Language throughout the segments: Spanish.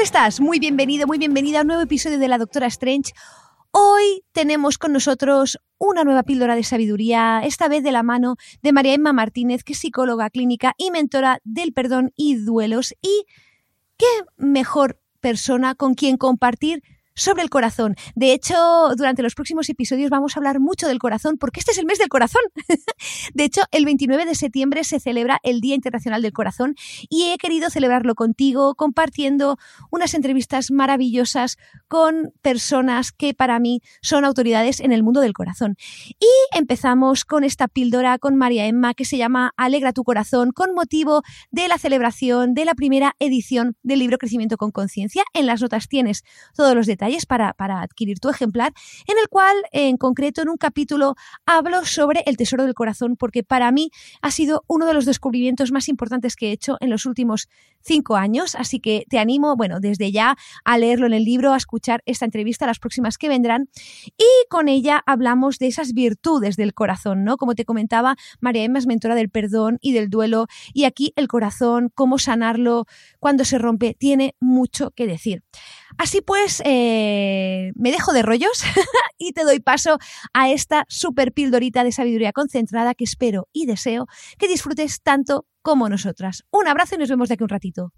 Tal estás? Muy bienvenido, muy bienvenida a un nuevo episodio de La Doctora Strange. Hoy tenemos con nosotros una nueva píldora de sabiduría, esta vez de la mano de María Emma Martínez, que es psicóloga clínica y mentora del perdón y duelos. Y qué mejor persona con quien compartir sobre el corazón. De hecho, durante los próximos episodios vamos a hablar mucho del corazón porque este es el mes del corazón. de hecho, el 29 de septiembre se celebra el Día Internacional del Corazón y he querido celebrarlo contigo compartiendo unas entrevistas maravillosas con personas que para mí son autoridades en el mundo del corazón. Y empezamos con esta píldora con María Emma que se llama Alegra tu corazón con motivo de la celebración de la primera edición del libro Crecimiento con Conciencia. En las notas tienes todos los detalles para, para adquirir tu ejemplar, en el cual, en concreto, en un capítulo, hablo sobre el tesoro del corazón, porque para mí ha sido uno de los descubrimientos más importantes que he hecho en los últimos cinco años. Así que te animo, bueno, desde ya a leerlo en el libro, a escuchar esta entrevista, las próximas que vendrán. Y con ella hablamos de esas virtudes del corazón, ¿no? Como te comentaba, María Emma es mentora del perdón y del duelo. Y aquí el corazón, cómo sanarlo cuando se rompe, tiene mucho que decir. Así pues, eh, me dejo de rollos y te doy paso a esta super pildorita de sabiduría concentrada que espero y deseo que disfrutes tanto como nosotras. Un abrazo y nos vemos de aquí un ratito.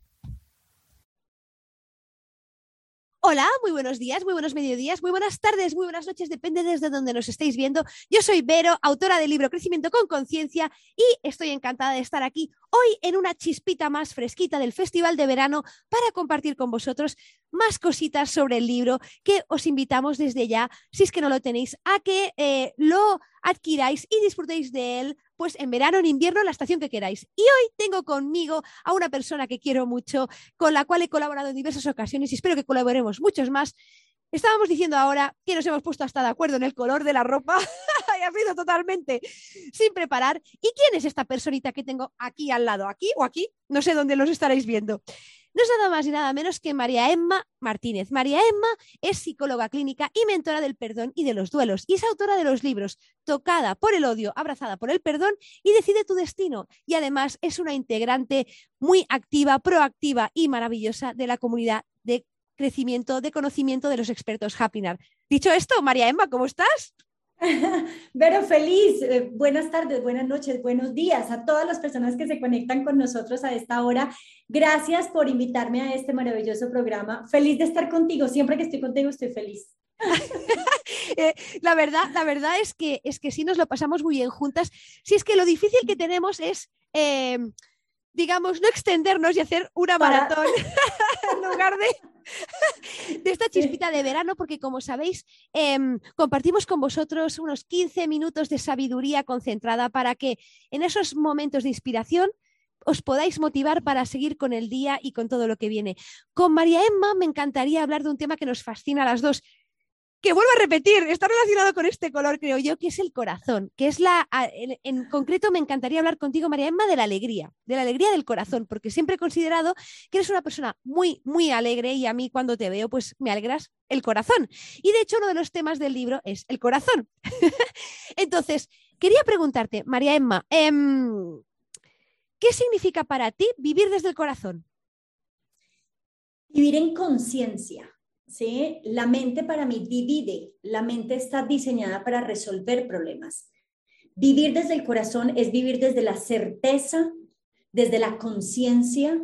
Hola, muy buenos días, muy buenos mediodías, muy buenas tardes, muy buenas noches, depende desde donde nos estéis viendo. Yo soy Vero, autora del libro Crecimiento con Conciencia y estoy encantada de estar aquí hoy en una chispita más fresquita del Festival de Verano para compartir con vosotros más cositas sobre el libro que os invitamos desde ya, si es que no lo tenéis, a que eh, lo adquiráis y disfrutéis de él pues en verano, en invierno, la estación que queráis. Y hoy tengo conmigo a una persona que quiero mucho, con la cual he colaborado en diversas ocasiones y espero que colaboremos muchos más. Estábamos diciendo ahora que nos hemos puesto hasta de acuerdo en el color de la ropa y ha sido totalmente sin preparar. ¿Y quién es esta personita que tengo aquí al lado? ¿Aquí o aquí? No sé dónde los estaréis viendo no es nada más y nada menos que María Emma Martínez. María Emma es psicóloga clínica y mentora del perdón y de los duelos y es autora de los libros Tocada por el odio, abrazada por el perdón y Decide tu destino. Y además es una integrante muy activa, proactiva y maravillosa de la comunidad de crecimiento, de conocimiento de los expertos Happinar. Dicho esto, María Emma, ¿cómo estás? Vero, feliz. Eh, buenas tardes, buenas noches, buenos días a todas las personas que se conectan con nosotros a esta hora. Gracias por invitarme a este maravilloso programa. Feliz de estar contigo. Siempre que estoy contigo estoy feliz. Eh, la verdad, la verdad es que es que sí nos lo pasamos muy bien juntas. Si es que lo difícil que tenemos es eh, digamos, no extendernos y hacer una maratón en lugar de, de esta chispita de verano, porque como sabéis, em, compartimos con vosotros unos 15 minutos de sabiduría concentrada para que en esos momentos de inspiración os podáis motivar para seguir con el día y con todo lo que viene. Con María Emma me encantaría hablar de un tema que nos fascina a las dos, que vuelvo a repetir, está relacionado con este color, creo yo, que es el corazón, que es la, en, concreto me encantaría hablar contigo, María Emma, de la alegría, de la alegría del corazón, porque siempre he considerado que eres una persona muy, muy alegre y a mí cuando te veo, pues me alegras el corazón. Y de hecho, uno de los temas del libro es el corazón. Entonces, quería preguntarte, María Emma, em, ¿qué significa para ti vivir desde el corazón? Vivir en conciencia ¿sí? La mente para mí divide, la mente está diseñada para resolver problemas. Vivir desde el corazón es vivir desde la certeza, desde la conciencia,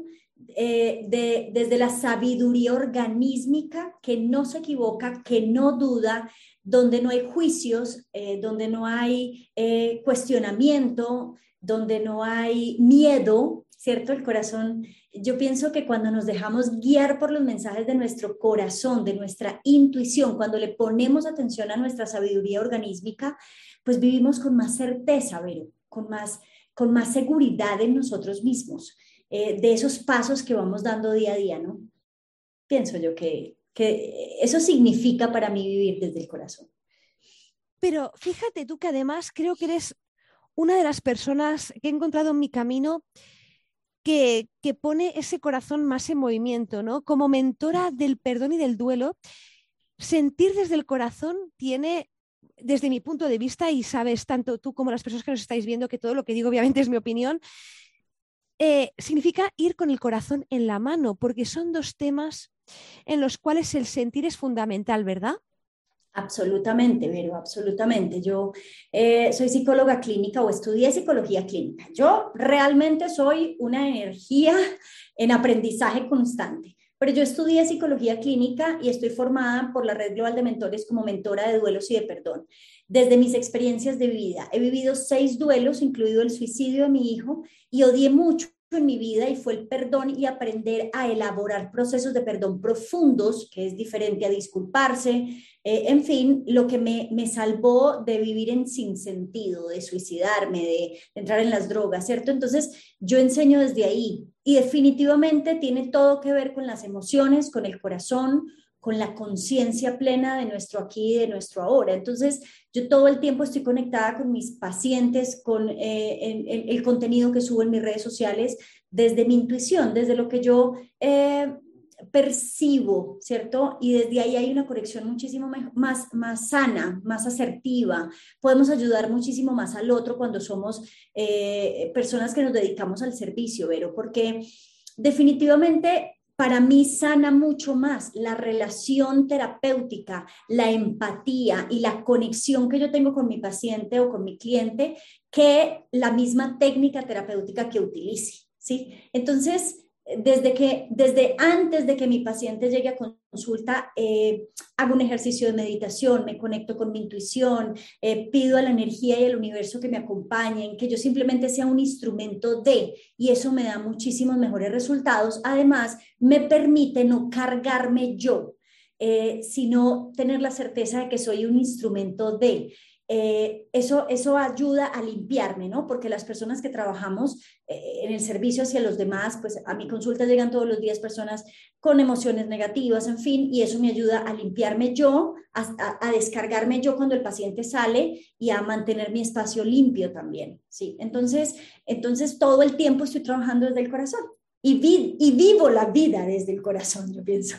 eh, desde la sabiduría organísmica que no se equivoca, que no duda, donde no hay juicios, eh, donde no hay eh, cuestionamiento, donde no hay miedo, ¿cierto? El corazón, yo pienso que cuando nos dejamos guiar por los mensajes de nuestro corazón, de nuestra intuición, cuando le ponemos atención a nuestra sabiduría organísmica, pues vivimos con más certeza, Vero, con más, con más seguridad en nosotros mismos, eh, de esos pasos que vamos dando día a día, ¿no? Pienso yo que, que eso significa para mí vivir desde el corazón. Pero fíjate tú que además creo que eres una de las personas que he encontrado en mi camino que, pone ese corazón más en movimiento, ¿no? Como mentora del perdón y del duelo, sentir desde el corazón tiene, desde mi punto de vista, y sabes tanto tú como las personas que nos estáis viendo, que todo lo que digo obviamente es mi opinión, eh, significa ir con el corazón en la mano, porque son dos temas en los cuales el sentir es fundamental, ¿verdad? Absolutamente, Vero, absolutamente. Yo eh, soy psicóloga clínica o estudié psicología clínica. Yo realmente soy una energía en aprendizaje constante, pero yo estudié psicología clínica y estoy formada por la Red Global de Mentores como mentora de duelos y de perdón. Desde mis experiencias de vida, he vivido seis duelos, incluido el suicidio de mi hijo, y odié mucho en mi vida y fue el perdón y aprender a elaborar procesos de perdón profundos, que es diferente a disculparse, eh, en fin, lo que me, me, salvó de vivir en sin sentido, de suicidarme, de, entrar en las drogas, ¿cierto? Entonces, yo enseño desde ahí y definitivamente tiene todo que ver con las emociones, con el corazón, con la conciencia plena de nuestro aquí y de nuestro ahora. Entonces, yo todo el tiempo estoy conectada con mis pacientes, con eh, el, contenido que subo en mis redes sociales, desde mi intuición, desde lo que yo eh, percibo, ¿cierto? Y desde ahí hay una conexión muchísimo más, más sana, más asertiva. Podemos ayudar muchísimo más al otro cuando somos eh, personas que nos dedicamos al servicio, Vero, porque definitivamente para mí sana mucho más la relación terapéutica, la empatía y la conexión que yo tengo con mi paciente o con mi cliente que la misma técnica terapéutica que utilice, ¿sí? Entonces, desde que desde antes de que mi paciente llegue a consulta eh, hago un ejercicio de meditación me conecto con mi intuición eh, pido a la energía y al universo que me acompañen que yo simplemente sea un instrumento de y eso me da muchísimos mejores resultados. Además me permite no cargarme yo eh, sino tener la certeza de que soy un instrumento de eh, eso, eso ayuda a limpiarme, ¿no? Porque las personas que trabajamos eh, en el servicio hacia los demás, pues a mi consulta llegan todos los días personas con emociones negativas, en fin, y eso me ayuda a limpiarme yo, a, descargarme yo cuando el paciente sale y a mantener mi espacio limpio también, ¿sí? Entonces, entonces todo el tiempo estoy trabajando desde el corazón. Y, y vivo la vida desde el corazón, yo pienso.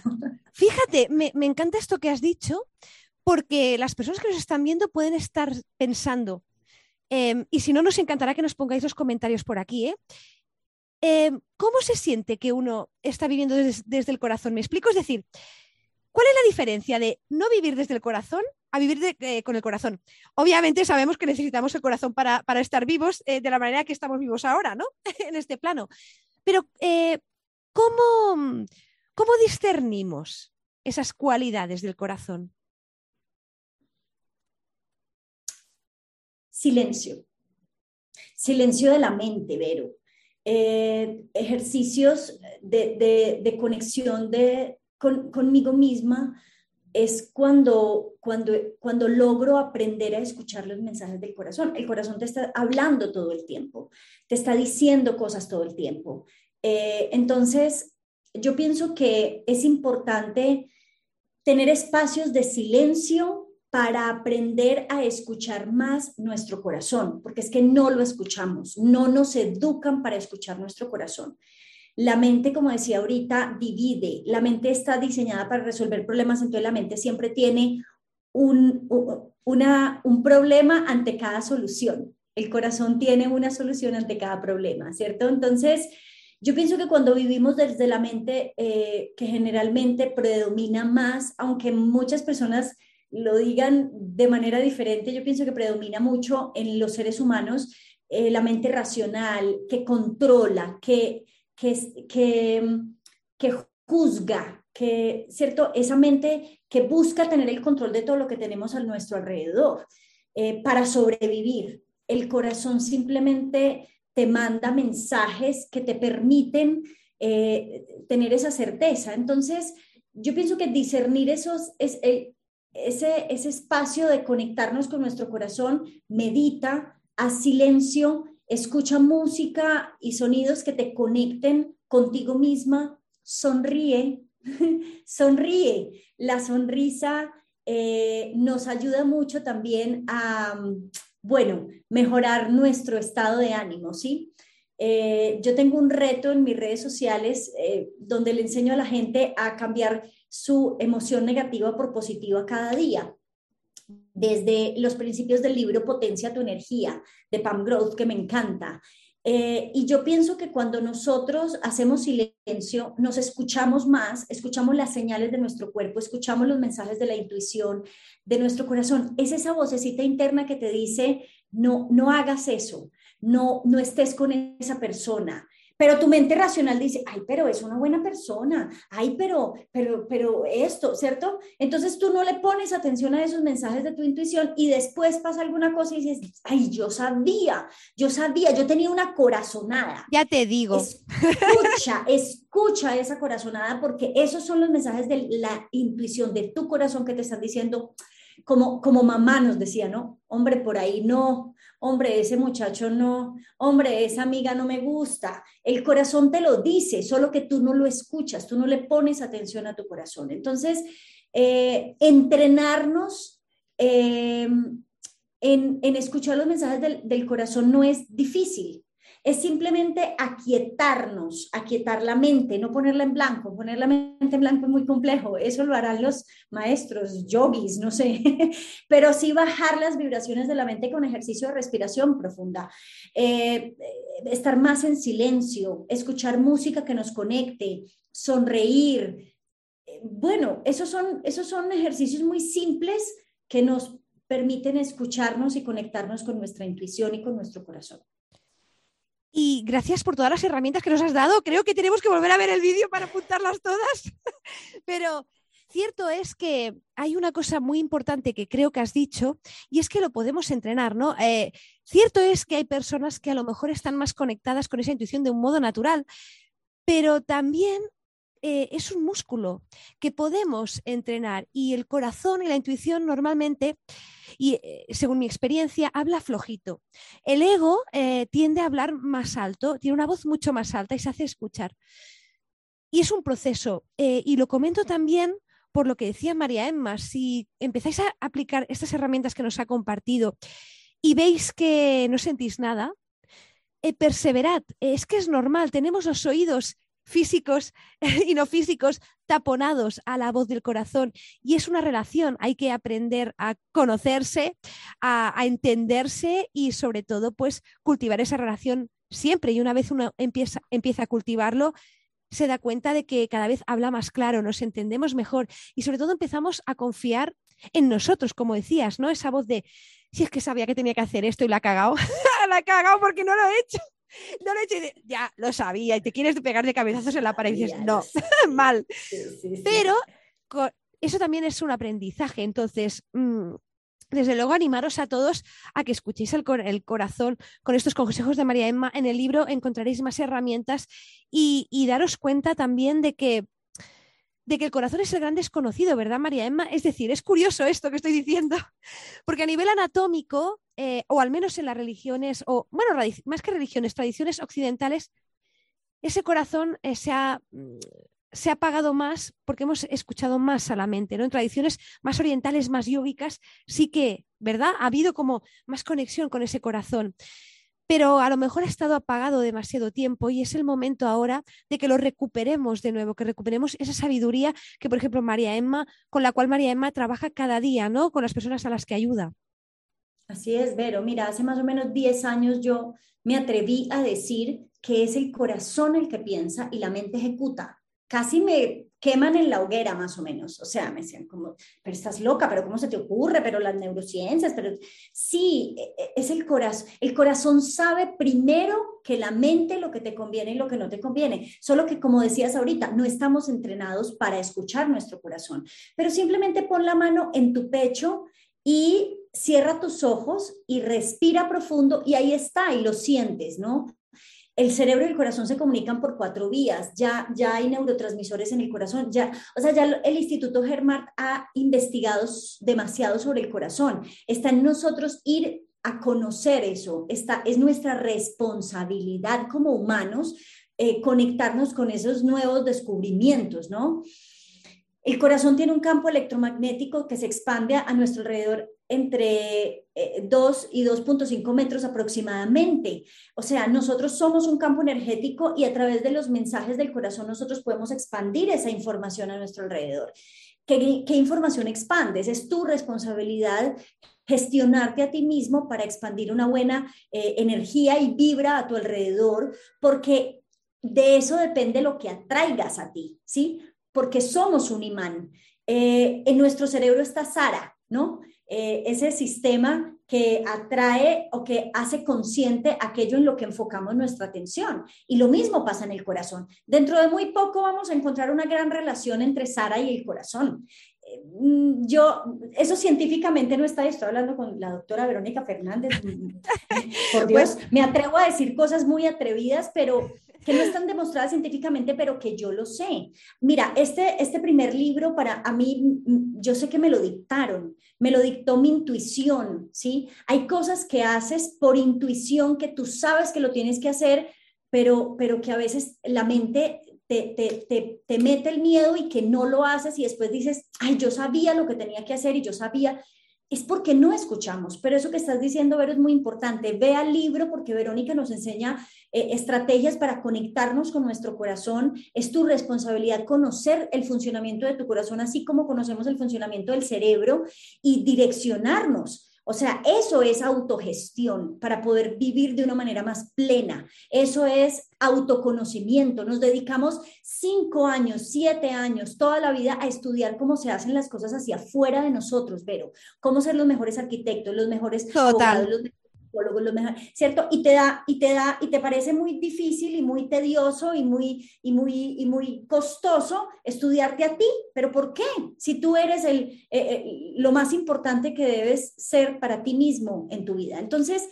Fíjate, me, me encanta esto que has dicho, porque las personas que nos están viendo pueden estar pensando, em, y si no, nos encantará que nos pongáis los comentarios por aquí, ¿eh? Em, ¿Cómo se siente que uno está viviendo desde, el corazón? ¿Me explico? Es decir, ¿cuál es la diferencia de no vivir desde el corazón a vivir eh, con el corazón? Obviamente sabemos que necesitamos el corazón para, estar vivos eh, de la manera que estamos vivos ahora, ¿no? en este plano. Pero, ¿cómo, ¿cómo discernimos esas cualidades del corazón? Silencio. Silencio de la mente, Vero. Eh, ejercicios de, conexión de, conmigo misma es cuando, cuando, cuando logro aprender a escuchar los mensajes del corazón. El corazón te está hablando todo el tiempo, te está diciendo cosas todo el tiempo. Eh, entonces, yo pienso que es importante tener espacios de silencio para aprender a escuchar más nuestro corazón, porque es que no lo escuchamos, no nos educan para escuchar nuestro corazón. La mente, como decía ahorita, divide, la mente está diseñada para resolver problemas, entonces la mente siempre tiene un, una, un problema ante cada solución. El corazón tiene una solución ante cada problema, ¿cierto? Entonces, yo pienso que cuando vivimos desde la mente, eh, que generalmente predomina más, aunque muchas personas lo digan de manera diferente, yo pienso que predomina mucho en los seres humanos eh, la mente racional, que controla, que, que, que, que juzga, que, ¿cierto? Esa mente que busca tener el control de todo lo que tenemos a nuestro alrededor eh, para sobrevivir. El corazón simplemente te manda mensajes que te permiten eh, tener esa certeza. Entonces, yo pienso que discernir esos, es, ese, ese espacio de conectarnos con nuestro corazón, medita, a silencio, escucha música y sonidos que te conecten contigo misma, sonríe, sonríe. La sonrisa eh, nos ayuda mucho también a, bueno, mejorar nuestro estado de ánimo, ¿sí? Eh, yo tengo un reto en mis redes sociales eh, donde le enseño a la gente a cambiar su emoción negativa por positiva cada día. Desde los principios del libro Potencia tu energía de Pam Growth, que me encanta. Eh, y yo pienso que cuando nosotros hacemos silencio, nos escuchamos más, escuchamos las señales de nuestro cuerpo, escuchamos los mensajes de la intuición, de nuestro corazón. Es esa vocecita interna que te dice, no, no hagas eso, no, no estés con esa persona. Pero tu mente racional dice, ay, pero es una buena persona, ay, pero, pero, pero esto, ¿cierto? Entonces tú no le pones atención a esos mensajes de tu intuición y después pasa alguna cosa y dices, ay, yo sabía, yo sabía, yo tenía una corazonada. Ya te digo. Escucha, escucha esa corazonada porque esos son los mensajes de la intuición de tu corazón que te están diciendo, como, como mamá nos decía, ¿no? Hombre, por ahí no, hombre, ese muchacho no, hombre, esa amiga no me gusta. El corazón te lo dice, solo que tú no lo escuchas, tú no le pones atención a tu corazón. Entonces, eh, entrenarnos eh, en, escuchar los mensajes del corazón no es difícil es simplemente aquietarnos, aquietar la mente, no ponerla en blanco. Poner la mente en blanco es muy complejo, eso lo harán los maestros, yogis, no sé, pero sí bajar las vibraciones de la mente con ejercicio de respiración profunda, eh, estar más en silencio, escuchar música que nos conecte, sonreír. Bueno, esos son, esos son ejercicios muy simples que nos permiten escucharnos y conectarnos con nuestra intuición y con nuestro corazón. Y gracias por todas las herramientas que nos has dado. Creo que tenemos que volver a ver el vídeo para apuntarlas todas. Pero cierto es que hay una cosa muy importante que creo que has dicho y es que lo podemos entrenar, ¿no? Eh, cierto es que hay personas que a lo mejor están más conectadas con esa intuición de un modo natural, pero también eh, es un músculo que podemos entrenar y el corazón y la intuición normalmente, y eh, según mi experiencia, habla flojito. El ego eh, tiende a hablar más alto, tiene una voz mucho más alta y se hace escuchar. Y es un proceso. y lo comento también por lo que decía María Emma, si empezáis a aplicar estas herramientas que nos ha compartido y veis que no sentís nada, perseverad. Es que es normal, tenemos los oídos físicos y no físicos taponados a la voz del corazón. Y es una relación, hay que aprender a conocerse, a, entenderse y sobre todo pues cultivar esa relación siempre. Y una vez uno empieza, empieza a cultivarlo, se da cuenta de que cada vez habla más claro, nos entendemos mejor y sobre todo empezamos a confiar en nosotros, como decías, ¿no? Esa voz de, si es que sabía que tenía que hacer esto y la ha cagado, la ha cagado porque no lo he hecho. no le ya lo sabía y te quieres pegar de cabezazos en la pared y dices, no, mal. Pero eso también es un aprendizaje. Entonces, mm, desde luego, animaros a todos a que escuchéis el, corazón con estos consejos de María Emma. En el libro encontraréis más herramientas y, y daros cuenta también de que de que el corazón es el gran desconocido, ¿verdad, María Emma? Es decir, es curioso esto que estoy diciendo, porque a nivel anatómico, eh, o al menos en las religiones, o bueno, más que religiones, tradiciones occidentales, ese corazón eh, se, ha, mm, se ha apagado más porque hemos escuchado más a la mente, ¿no? En tradiciones más orientales, más yógicas, sí que, ¿verdad? Ha habido como más conexión con ese corazón pero a lo mejor ha estado apagado demasiado tiempo y es el momento ahora de que lo recuperemos de nuevo, que recuperemos esa sabiduría que, por ejemplo, María Emma, con la cual María Emma trabaja cada día, ¿no? Con las personas a las que ayuda. Así es, Vero. Mira, hace más o menos 10 años yo me atreví a decir que es el corazón el que piensa y la mente ejecuta. casi me queman en la hoguera más o menos. O sea, me decían como, pero estás loca, pero ¿cómo se te ocurre? Pero las neurociencias, pero sí, e, e, es el corazón. El corazón sabe primero que la mente lo que te conviene y lo que no te conviene. Solo que, como decías ahorita, no estamos entrenados para escuchar nuestro corazón. Pero simplemente pon la mano en tu pecho y cierra tus ojos y respira profundo y ahí está y lo sientes, ¿no? El cerebro y el corazón se comunican por cuatro vías, ya, ya hay neurotransmisores en el corazón, ya, o sea, ya el Instituto Germart ha investigado demasiado sobre el corazón. Está en nosotros ir a conocer eso, es nuestra responsabilidad como humanos eh, conectarnos con esos nuevos descubrimientos, ¿no? El corazón tiene un campo electromagnético que se expande a nuestro alrededor entre 2 eh, y 2.5 metros aproximadamente. O sea, nosotros somos un campo energético y a través de los mensajes del corazón nosotros podemos expandir esa información a nuestro alrededor. ¿Qué, información expandes? Es tu responsabilidad gestionarte a ti mismo para expandir una buena eh, energía y vibra a tu alrededor, porque de eso depende lo que atraigas a ti, ¿sí? Porque somos un imán. Eh, en nuestro cerebro está Sara, ¿no? Eh, ese sistema que atrae o que hace consciente aquello en lo que enfocamos nuestra atención. Y lo mismo pasa en el corazón. Dentro de muy poco vamos a encontrar una gran relación entre Sara y el corazón. Mm, yo, eso científicamente no está, estoy hablando con la doctora Verónica Fernández, por Dios, pues me atrevo a decir cosas muy atrevidas, pero que no están demostradas científicamente, pero que yo lo sé. Mira, este, este primer libro para a mí, yo sé que me lo dictaron, me lo dictó mi intuición, ¿sí? Hay cosas que haces por intuición que tú sabes que lo tienes que hacer, pero, pero que a veces la mente te, te, te, te, mete el miedo y que no lo haces y después dices, ay, yo sabía lo que tenía que hacer y yo sabía, es porque no escuchamos. Pero eso que estás diciendo, Vero, es muy importante. Ve al libro porque Verónica nos enseña eh, estrategias para conectarnos con nuestro corazón. Es tu responsabilidad conocer el funcionamiento de tu corazón, así como conocemos el funcionamiento del cerebro y direccionarnos o sea, eso es autogestión para poder vivir de una manera más plena. Eso es autoconocimiento. Nos dedicamos cinco años, siete años, toda la vida a estudiar cómo se hacen las cosas hacia afuera de nosotros, pero cómo ser los mejores arquitectos, los mejores Total. los ¿cierto? Y te da, y te da, y te parece muy difícil y muy tedioso y muy, y muy, y muy costoso estudiarte a ti, pero ¿por qué? Si tú eres el, eh, eh, lo más importante que debes ser para ti mismo en tu vida. Entonces,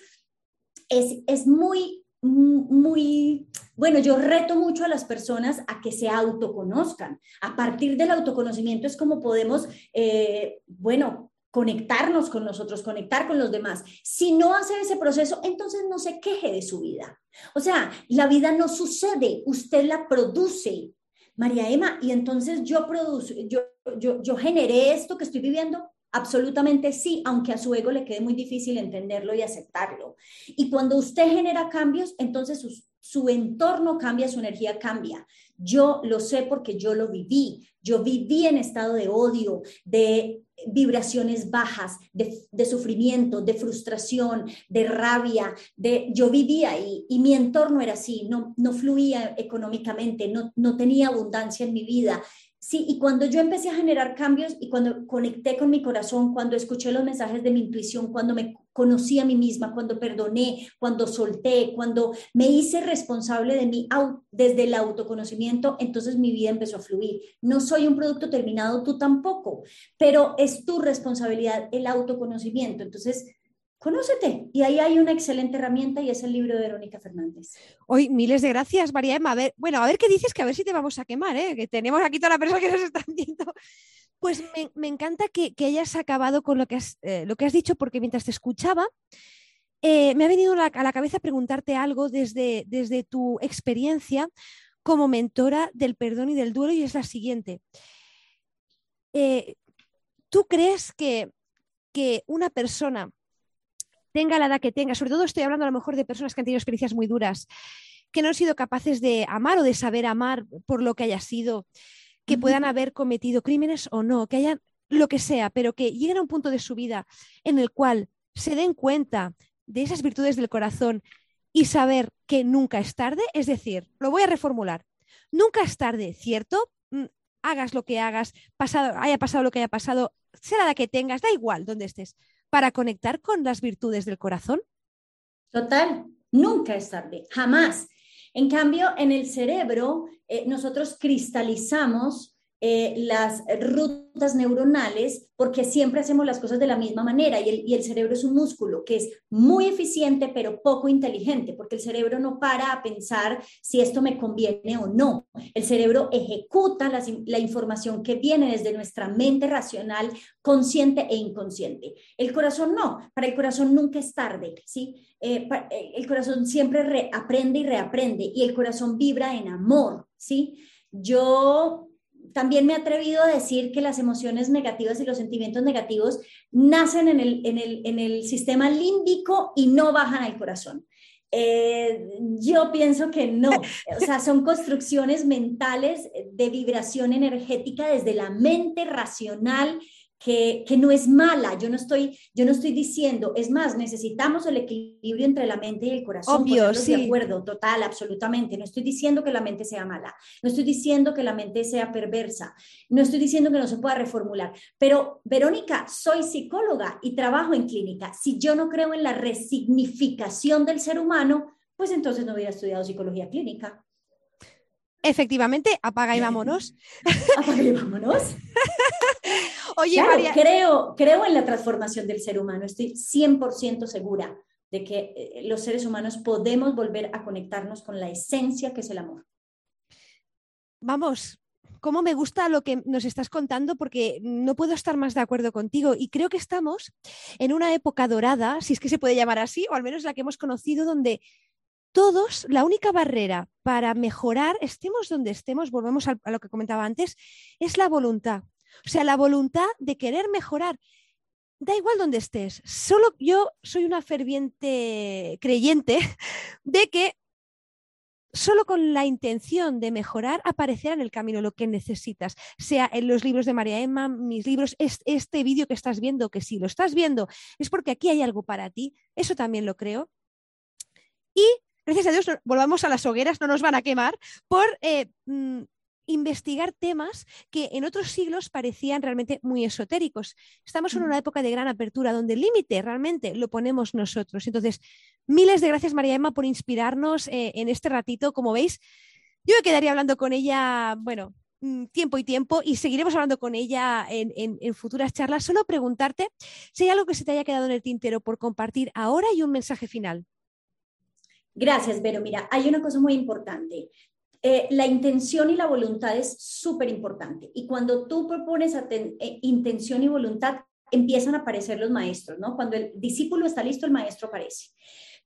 es, es muy, muy, bueno, yo reto mucho a las personas a que se autoconozcan. A partir del autoconocimiento es como podemos, eh, bueno, conectarnos con nosotros, conectar con los demás. Si no hace ese proceso, entonces no se queje de su vida. O sea, la vida no sucede, usted la produce. María Emma, y entonces yo produzo, yo, yo, yo generé esto que estoy viviendo. Absolutamente sí, aunque a su ego le quede muy difícil entenderlo y aceptarlo. Y cuando usted genera cambios, entonces su, su entorno cambia, su energía cambia. Yo lo sé porque yo lo viví. Yo viví en estado de odio, de vibraciones bajas, de, sufrimiento, de frustración, de rabia, de yo vivía y mi entorno era así, no, no fluía económicamente, no, no tenía abundancia en mi vida. Sí, y cuando yo empecé a generar cambios y cuando conecté con mi corazón, cuando escuché los mensajes de mi intuición, cuando me conocí a mí misma, cuando perdoné, cuando solté, cuando me hice responsable de mí desde el autoconocimiento, entonces mi vida empezó a fluir. No soy un producto terminado, tú tampoco, pero es tu responsabilidad el autoconocimiento. Entonces, Conócete. Y ahí hay una excelente herramienta y es el libro de Verónica Fernández. Hoy, miles de gracias, María Emma. A ver, bueno, a ver qué dices, que a ver si te vamos a quemar, ¿eh? que tenemos aquí toda la persona que nos están viendo. Pues me, encanta que, hayas acabado con lo que has, eh, lo que has dicho, porque mientras te escuchaba, eh, me ha venido a la cabeza preguntarte algo desde, desde tu experiencia como mentora del perdón y del duelo, y es la siguiente. ¿Tú crees que, que una persona tenga la edad que tenga, sobre todo estoy hablando a lo mejor de personas que han tenido experiencias muy duras, que no han sido capaces de amar o de saber amar por lo que haya sido, que puedan haber cometido crímenes o no, que hayan lo que sea, pero que lleguen a un punto de su vida en el cual se den cuenta de esas virtudes del corazón y saber que nunca es tarde, es decir, lo voy a reformular, nunca es tarde, ¿cierto? Mm, hagas lo que hagas, pasado, haya pasado lo que haya pasado, sea la que tengas, da igual donde estés, para conectar con las virtudes del corazón. Total, nunca es tarde, jamás. En cambio, en el cerebro, eh, nosotros cristalizamos eh, las rutas neuronales porque siempre hacemos las cosas de la misma manera y el, y el, cerebro es un músculo que es muy eficiente pero poco inteligente porque el cerebro no para a pensar si esto me conviene o no. El cerebro ejecuta la, la información que viene desde nuestra mente racional, consciente e inconsciente. El corazón no, para el corazón nunca es tarde, ¿sí? Eh, eh, el corazón siempre aprende y reaprende y el corazón vibra en amor, ¿sí? Yo también me he atrevido a decir que las emociones negativas y los sentimientos negativos nacen en el, en el, sistema límbico y no bajan al corazón. Eh, yo pienso que no, o sea, son construcciones mentales de vibración energética desde la mente racional que, no es mala. Yo no, estoy, yo no estoy diciendo, es más, necesitamos el equilibrio entre la mente y el corazón. Obvio, sí. De acuerdo, total, absolutamente. No estoy diciendo que la mente sea mala. No estoy diciendo que la mente sea perversa. No estoy diciendo que no se pueda reformular. Pero, Verónica, soy psicóloga y trabajo en clínica. Si yo no creo en la resignificación del ser humano, pues entonces no hubiera estudiado psicología clínica. Efectivamente, apaga y vámonos. apaga y vámonos. Oye, María. Creo, creo en la transformación del ser humano, estoy 100% segura de que eh, los seres humanos podemos volver a conectarnos con la esencia que es el amor. Vamos, cómo me gusta lo que nos estás contando porque no puedo estar más de acuerdo contigo y creo que estamos en una época dorada, si es que se puede llamar así, o al menos la que hemos conocido, donde todos, la única barrera para mejorar, estemos donde estemos, volvemos a, lo que comentaba antes, es la voluntad. O sea, la voluntad de querer mejorar. Da igual donde estés. Solo yo soy una ferviente creyente de que solo con la intención de mejorar aparecerá en el camino lo que necesitas, sea en los libros de María Emma, mis libros, este vídeo que estás viendo, que si lo estás viendo es porque aquí hay algo para ti, eso también lo creo. Y gracias a Dios, volvamos a las hogueras, no nos van a quemar por eh, mm, investigar temas que en otros siglos parecían realmente muy esotéricos. Estamos en una época de gran apertura donde el límite realmente lo ponemos nosotros. Entonces, miles de gracias María Emma por inspirarnos eh, en este ratito. Como veis, yo me quedaría hablando con ella, bueno, mm, tiempo y tiempo y seguiremos hablando con ella en, en, futuras charlas. Solo preguntarte si hay algo que se te haya quedado en el tintero por compartir ahora y un mensaje final. Gracias, Vero. Mira, hay una cosa muy importante. Eh, la intención y la voluntad es súper importante. Y cuando tú propones eh, intención y voluntad, empiezan a aparecer los maestros, ¿no? Cuando el discípulo está listo, el maestro aparece.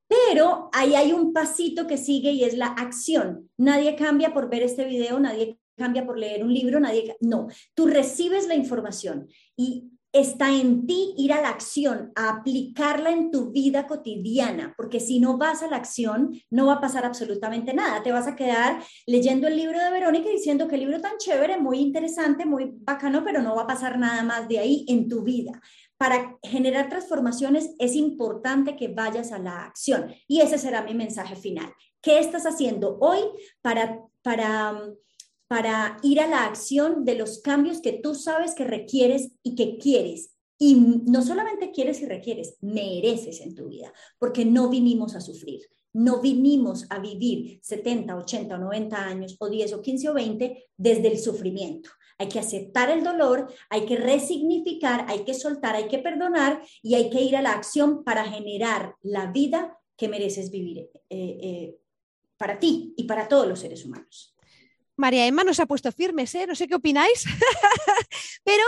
Pero ahí hay un pasito que sigue y es la acción. Nadie cambia por ver este video, nadie cambia por leer un libro, nadie... No, tú recibes la información y está en ti ir a la acción, a aplicarla en tu vida cotidiana, porque si no vas a la acción, no va a pasar absolutamente nada. Te vas a quedar leyendo el libro de Verónica diciendo que el libro tan chévere, muy interesante, muy bacano, pero no va a pasar nada más de ahí en tu vida. Para generar transformaciones es importante que vayas a la acción y ese será mi mensaje final. ¿Qué estás haciendo hoy para para para ir a la acción de los cambios que tú sabes que requieres y que quieres. Y no solamente quieres y requieres, mereces en tu vida, porque no vinimos a sufrir, no vinimos a vivir 70, 80 o 90 años o 10 o 15 o 20 desde el sufrimiento. Hay que aceptar el dolor, hay que resignificar, hay que soltar, hay que perdonar y hay que ir a la acción para generar la vida que mereces vivir eh, eh, para ti y para todos los seres humanos. María Emma nos ha puesto firmes, ¿eh? no sé qué opináis, pero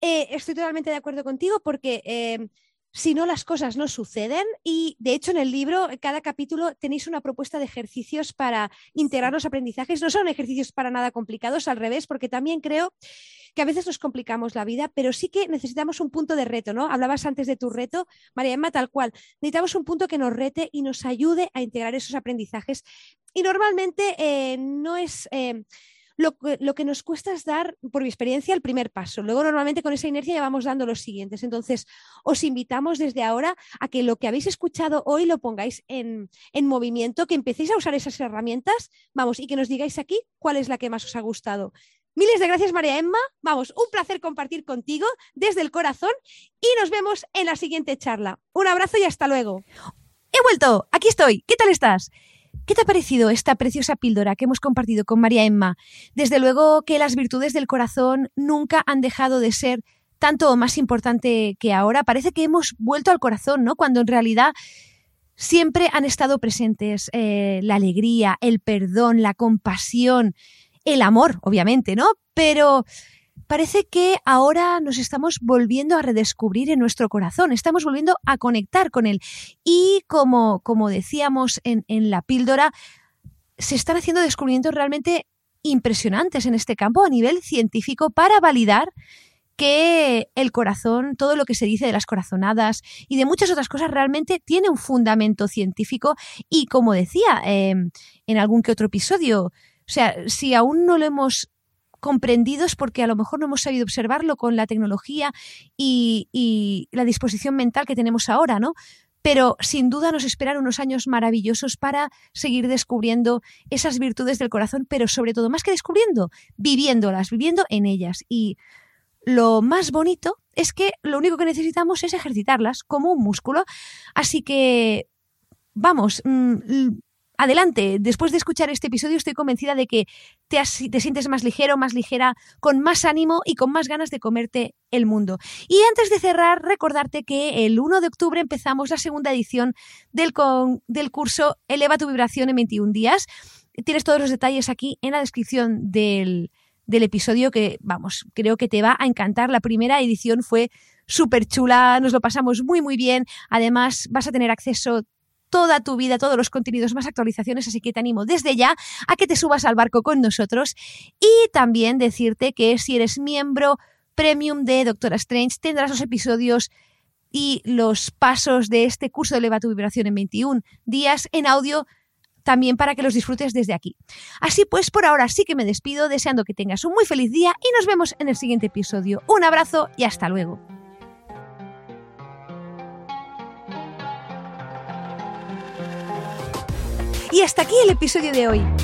eh, estoy totalmente de acuerdo contigo porque eh, si no las cosas no suceden y de hecho en el libro, cada capítulo tenéis una propuesta de ejercicios para integrar los aprendizajes. No son ejercicios para nada complicados, al revés, porque también creo que a veces nos complicamos la vida, pero sí que necesitamos un punto de reto, ¿no? Hablabas antes de tu reto, María Emma, tal cual. Necesitamos un punto que nos rete y nos ayude a integrar esos aprendizajes. Y normalmente eh, no es lo, que nos cuesta es dar, por mi experiencia, el primer paso. Luego normalmente con esa inercia ya vamos dando los siguientes. Entonces, os invitamos desde ahora a que lo que habéis escuchado hoy lo pongáis en, en movimiento, que empecéis a usar esas herramientas, vamos, y que nos digáis aquí cuál es la que más os ha gustado. Miles de gracias, María Emma. Vamos, un placer compartir contigo desde el corazón y nos vemos en la siguiente charla. Un abrazo y hasta luego. He vuelto, aquí estoy. ¿Qué tal estás? ¿Qué te ha parecido esta preciosa píldora que hemos compartido con María Emma? Desde luego que las virtudes del corazón nunca han dejado de ser tanto o más importante que ahora. Parece que hemos vuelto al corazón, ¿no? Cuando en realidad siempre han estado presentes eh, la alegría, el perdón, la compasión, el amor, obviamente, ¿no? Pero parece que ahora nos estamos volviendo a redescubrir en nuestro corazón, estamos volviendo a conectar con él. Y como, como decíamos en, en la píldora, se están haciendo descubrimientos realmente impresionantes en este campo a nivel científico para validar que el corazón, todo lo que se dice de las corazonadas y de muchas otras cosas realmente tiene un fundamento científico y como decía eh, en algún que otro episodio, o sea, si aún no lo hemos comprendido es porque a lo mejor no hemos sabido observarlo con la tecnología y, la disposición mental que tenemos ahora, ¿no? Pero sin duda nos esperan unos años maravillosos para seguir descubriendo esas virtudes del corazón, pero sobre todo, más que descubriendo, viviéndolas, viviendo en ellas. Y lo más bonito es que lo único que necesitamos es ejercitarlas como un músculo. Así que, vamos, mm, adelante, después de escuchar este episodio estoy convencida de que te, te, sientes más ligero, más ligera, con más ánimo y con más ganas de comerte el mundo. Y antes de cerrar, recordarte que el 1 de octubre empezamos la segunda edición del, del curso Eleva tu vibración en 21 días. Tienes todos los detalles aquí en la descripción del, del episodio que, vamos, creo que te va a encantar. La primera edición fue súper chula, nos lo pasamos muy, muy bien. Además, vas a tener acceso toda tu vida, todos los contenidos, más actualizaciones, así que te animo desde ya a que te subas al barco con nosotros y también decirte que si eres miembro premium de Doctora Strange tendrás los episodios y los pasos de este curso de Eleva tu vibración en 21 días en audio también para que los disfrutes desde aquí. Así pues, por ahora sí que me despido deseando que tengas un muy feliz día y nos vemos en el siguiente episodio. Un abrazo y hasta luego. Y hasta aquí el episodio de hoy.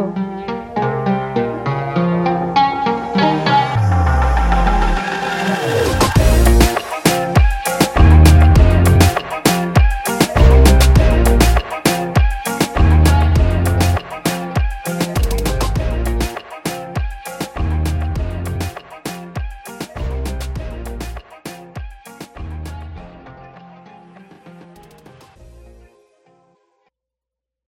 Senhor.